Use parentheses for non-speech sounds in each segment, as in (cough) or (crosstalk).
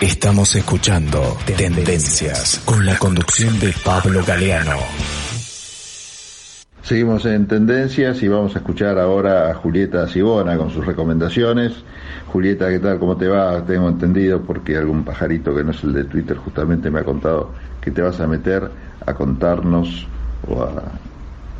Estamos escuchando Tendencias con la conducción de Pablo Galeano. Seguimos en Tendencias y vamos a escuchar ahora a Julieta Sibona con sus recomendaciones. Julieta, ¿qué tal? ¿Cómo te va? Tengo entendido porque algún pajarito que no es el de Twitter justamente me ha contado que te vas a meter a contarnos o a,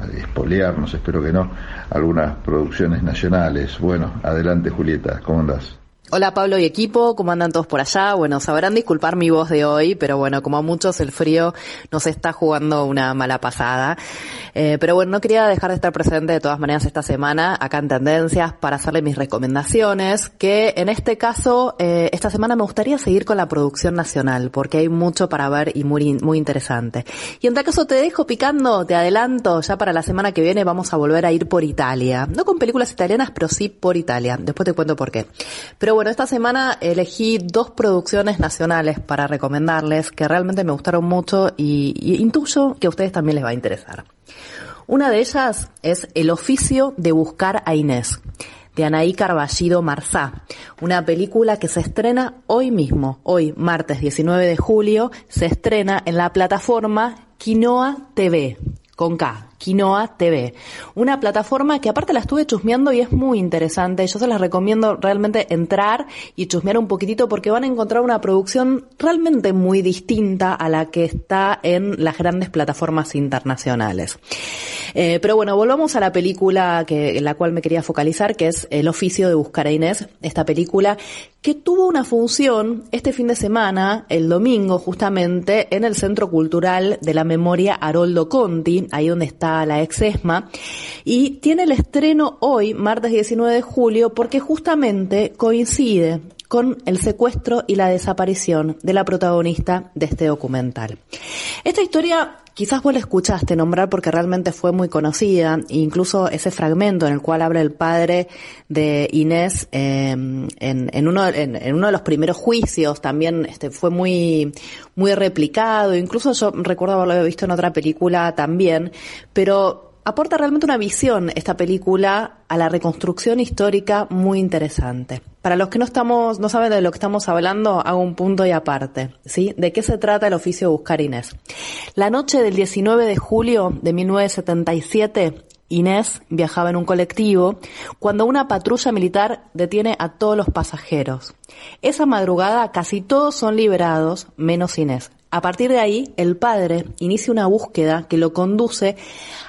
a espolearnos, espero que no, algunas producciones nacionales. Bueno, adelante Julieta, ¿cómo andás? Hola Pablo y equipo, ¿cómo andan todos por allá? Bueno, sabrán disculpar mi voz de hoy, pero bueno, como a muchos el frío nos está jugando una mala pasada. Eh, pero bueno, no quería dejar de estar presente de todas maneras esta semana acá en Tendencias para hacerle mis recomendaciones, que en este caso, eh, esta semana me gustaría seguir con la producción nacional, porque hay mucho para ver y muy, muy interesante. Y en tal caso te dejo picando, te adelanto, ya para la semana que viene vamos a volver a ir por Italia. No con películas italianas, pero sí por Italia. Después te cuento por qué. Pero bueno, esta semana elegí dos producciones nacionales para recomendarles que realmente me gustaron mucho y, y intuyo que a ustedes también les va a interesar. Una de ellas es El oficio de buscar a Inés de Anaí Carballido Marzá, una película que se estrena hoy mismo, hoy martes 19 de julio, se estrena en la plataforma Quinoa TV, con K, Quinoa TV. Una plataforma que aparte la estuve chusmeando y es muy interesante. Yo se las recomiendo realmente entrar y chusmear un poquitito porque van a encontrar una producción realmente muy distinta a la que está en las grandes plataformas internacionales. Eh, pero bueno, volvamos a la película que, en la cual me quería focalizar, que es El oficio de buscar a Inés, esta película que tuvo una función este fin de semana, el domingo justamente, en el Centro Cultural de la Memoria Haroldo Conti, ahí donde está la ex ESMA, y tiene el estreno hoy, martes 19 de julio, porque justamente coincide con el secuestro y la desaparición de la protagonista de este documental. Esta historia quizás vos la escuchaste nombrar porque realmente fue muy conocida, incluso ese fragmento en el cual habla el padre de Inés en, en, uno, en, en, uno de los primeros juicios también este, fue muy, muy replicado, incluso yo recuerdo haberlo visto en otra película también, pero aporta realmente una visión esta película a la reconstrucción histórica muy interesante. Para los que no estamos, no saben de lo que estamos hablando, hago un punto y aparte, ¿sí? ¿De qué se trata el oficio de buscar Inés? La noche del 19 de julio de 1977, Inés viajaba en un colectivo cuando una patrulla militar detiene a todos los pasajeros. Esa madrugada casi todos son liberados, menos Inés. A partir de ahí, el padre inicia una búsqueda que lo conduce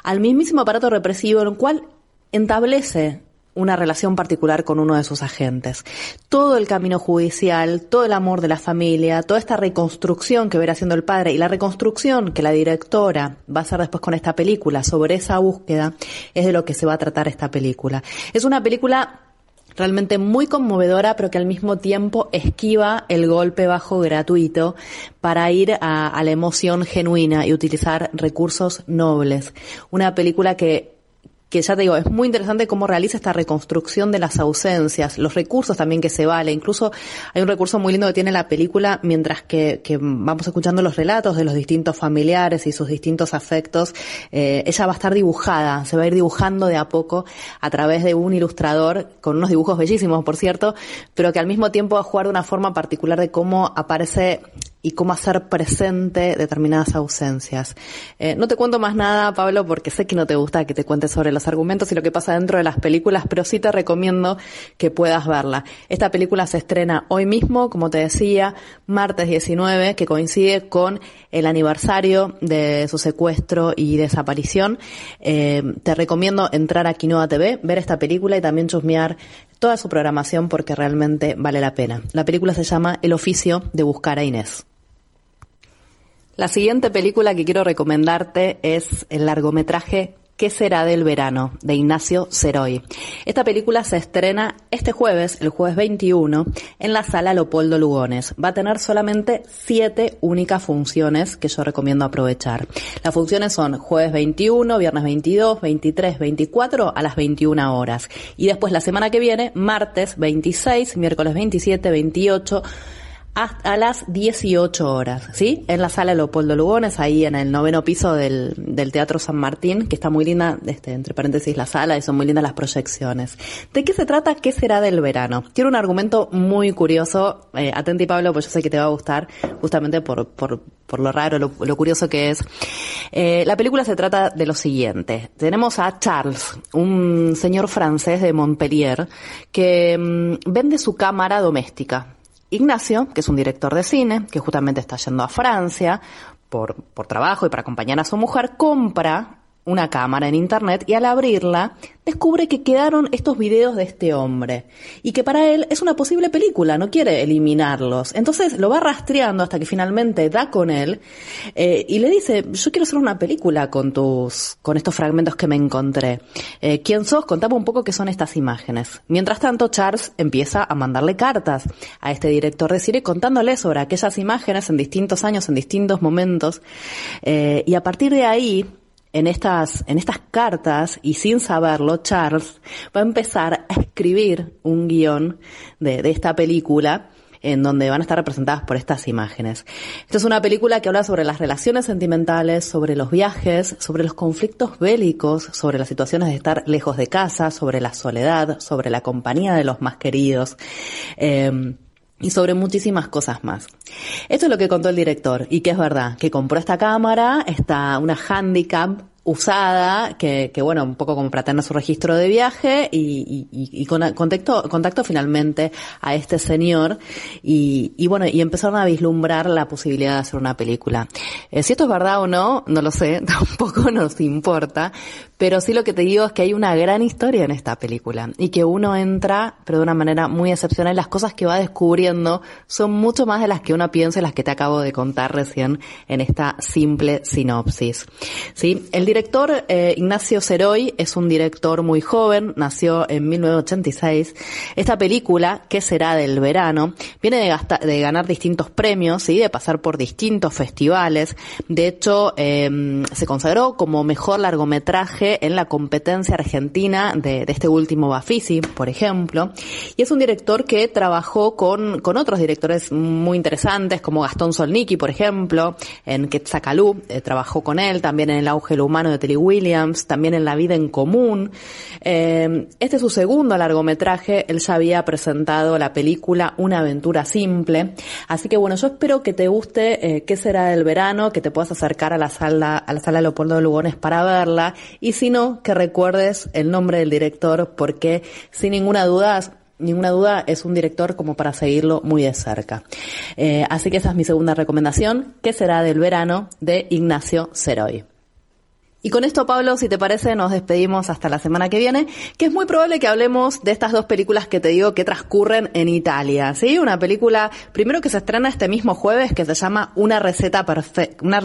al mismísimo aparato represivo en el cual entablece una relación particular con uno de sus agentes. Todo el camino judicial, todo el amor de la familia, toda esta reconstrucción que verá haciendo el padre y la reconstrucción que la directora va a hacer después con esta película sobre esa búsqueda es de lo que se va a tratar esta película. Es una película realmente muy conmovedora, pero que al mismo tiempo esquiva el golpe bajo gratuito para ir a, a, la emoción genuina y utilizar recursos nobles. Una película que que ya te digo, es muy interesante cómo realiza esta reconstrucción de las ausencias, los recursos también que se vale. Incluso hay un recurso muy lindo que tiene la película mientras que, que vamos escuchando los relatos de los distintos familiares y sus distintos afectos. Eh, ella va a estar dibujada, se va a ir dibujando de a poco a través de un ilustrador con unos dibujos bellísimos, por cierto, pero que al mismo tiempo va a jugar de una forma particular de cómo aparece y cómo hacer presente determinadas ausencias. Eh, no te cuento más nada, Pablo, porque sé que no te gusta que te cuente sobre los argumentos y lo que pasa dentro de las películas, pero sí te recomiendo que puedas verla. Esta película se estrena hoy mismo, como te decía, martes 19, que coincide con el aniversario de su secuestro y desaparición. Eh, te recomiendo entrar a Quinoa TV, ver esta película y también chusmear toda su programación porque realmente vale la pena. La película se llama El oficio de buscar a Inés. La siguiente película que quiero recomendarte es el largometraje ¿Qué será del verano? de Ignacio Ceroy. Esta película se estrena este jueves, el jueves 21, en la sala Leopoldo Lugones. Va a tener solamente siete únicas funciones que yo recomiendo aprovechar. Las funciones son jueves 21, viernes 22, 23, 24 a las 21 horas. Y después la semana que viene, martes 26, miércoles 27, 28, a las 18 horas, ¿sí? En la sala Leopoldo Lugones, ahí en el noveno piso del, del Teatro San Martín, que está muy linda, este, entre paréntesis, la sala, y son muy lindas las proyecciones. ¿De qué se trata? ¿Qué será del verano? Tiene un argumento muy curioso, eh, atenti Pablo, pues yo sé que te va a gustar, justamente por, por, por lo raro, lo, curioso que es. Eh, la película se trata de lo siguiente. Tenemos a Charles, un señor francés de Montpellier, que mm, vende su cámara doméstica Ignacio, que es un director de cine, que justamente está yendo a Francia por, por trabajo y para acompañar a su mujer, compra una cámara en internet y al abrirla descubre que quedaron estos videos de este hombre y que para él es una posible película, no quiere eliminarlos. Entonces lo va rastreando hasta que finalmente da con él eh, y le dice, yo quiero hacer una película con tus, con estos fragmentos que me encontré. Eh, ¿Quién sos? Contame un poco qué son estas imágenes. Mientras tanto, Charles empieza a mandarle cartas a este director de cine contándole sobre aquellas imágenes en distintos años, en distintos momentos eh, y a partir de ahí en estas, en estas cartas, y sin saberlo, Charles va a empezar a escribir un guion de, de esta película en donde van a estar representadas por estas imágenes. Esta es una película que habla sobre las relaciones sentimentales, sobre los viajes, sobre los conflictos bélicos, sobre las situaciones de estar lejos de casa, sobre la soledad, sobre la compañía de los más queridos. Eh, y sobre muchísimas cosas más. Esto es lo que contó el director y que es verdad, que compró esta cámara, está una handicap usada, que, que bueno, un poco como para tener su registro de viaje y, y, y con, contacto, contacto finalmente a este señor y, y bueno, y empezaron a vislumbrar la posibilidad de hacer una película. Eh, si esto es verdad o no, no lo sé, (laughs) tampoco nos importa, pero sí lo que te digo es que hay una gran historia en esta película y que uno entra, pero de una manera muy excepcional. Las cosas que va descubriendo son mucho más de las que uno piensa y las que te acabo de contar recién en esta simple sinopsis. ¿Sí? El director eh, Ignacio Ceroy es un director muy joven, nació en 1986. Esta película, que será del verano, viene de, gastar, de ganar distintos premios, ¿sí? de pasar por distintos festivales. De hecho, eh, se consagró como mejor largometraje en la competencia argentina de, de, este último Bafisi, por ejemplo. Y es un director que trabajó con, con otros directores muy interesantes, como Gastón Solniki, por ejemplo, en Quetzalcalú, eh, trabajó con él, también en El auge lo de Telly Williams, también en La vida en común. Eh, este es su segundo largometraje, él ya había presentado la película Una aventura simple. Así que bueno, yo espero que te guste eh, qué será del verano, que te puedas acercar a la sala, a la sala Leopoldo de Lugones para verla y sino que recuerdes el nombre del director porque sin ninguna duda ninguna duda es un director como para seguirlo muy de cerca. Eh, así que esa es mi segunda recomendación, que será del verano de Ignacio Ceroy. Y con esto, Pablo, si te parece, nos despedimos hasta la semana que viene, que es muy probable que hablemos de estas dos películas que te digo que transcurren en Italia, ¿sí? Una película, primero que se estrena este mismo jueves, que se llama Una receta, perfecta, una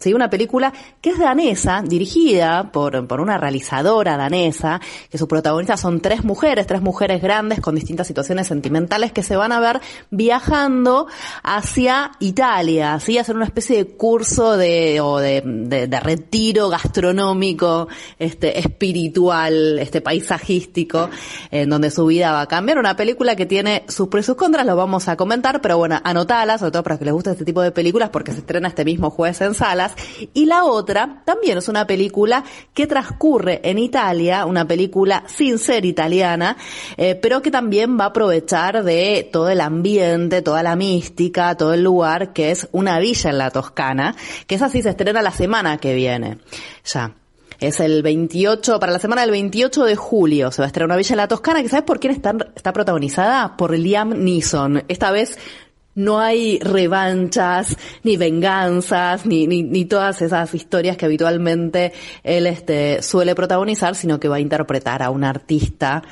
¿sí? Una película que es danesa, dirigida por, por una realizadora danesa, que sus protagonistas son tres mujeres, tres mujeres grandes con distintas situaciones sentimentales que se van a ver viajando hacia Italia, ¿sí? Hacer una especie de curso de, o de, de, de retiro gastronómico, este, espiritual, este, paisajístico, en donde su vida va a cambiar. Una película que tiene sus pros y sus contras, lo vamos a comentar, pero bueno, anotala, sobre todo para que les guste este tipo de películas, porque se estrena este mismo jueves en salas. Y la otra también es una película que transcurre en Italia, una película sin ser italiana, eh, pero que también va a aprovechar de todo el ambiente, toda la mística, todo el lugar, que es una villa en la Toscana, que es así se estrena la semana que Ya. Es el 28, para la semana del 28 de julio se va a estrenar una villa en la Toscana que ¿sabes por quién está, está protagonizada? Por Liam Neeson. Esta vez no hay revanchas, ni venganzas, ni, ni, ni, todas esas historias que habitualmente él este, suele protagonizar, sino que va a interpretar a un artista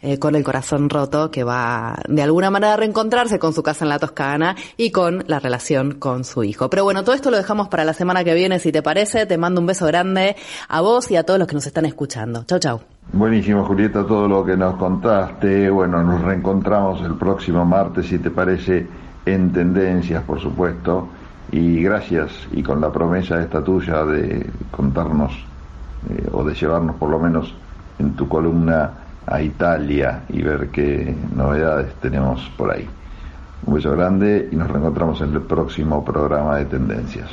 eh, con el corazón roto que va de alguna manera a reencontrarse con su casa en la Toscana y con la relación con su hijo. Pero bueno, todo esto lo dejamos para la semana que viene, si te parece. Te mando un beso grande a vos y a todos los que nos están escuchando. Chau, chau. Buenísimo, Julieta, todo lo que nos contaste. Bueno, nos reencontramos el próximo martes, si te parece en tendencias, por supuesto, y gracias, y con la promesa esta tuya de contarnos, eh, o de llevarnos por lo menos en tu columna a Italia y ver qué novedades tenemos por ahí. Un beso grande y nos reencontramos en el próximo programa de Tendencias.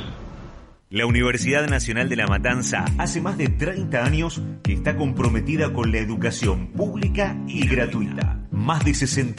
La Universidad Nacional de La Matanza hace más de 30 años que está comprometida con la educación pública y gratuita. Más de 60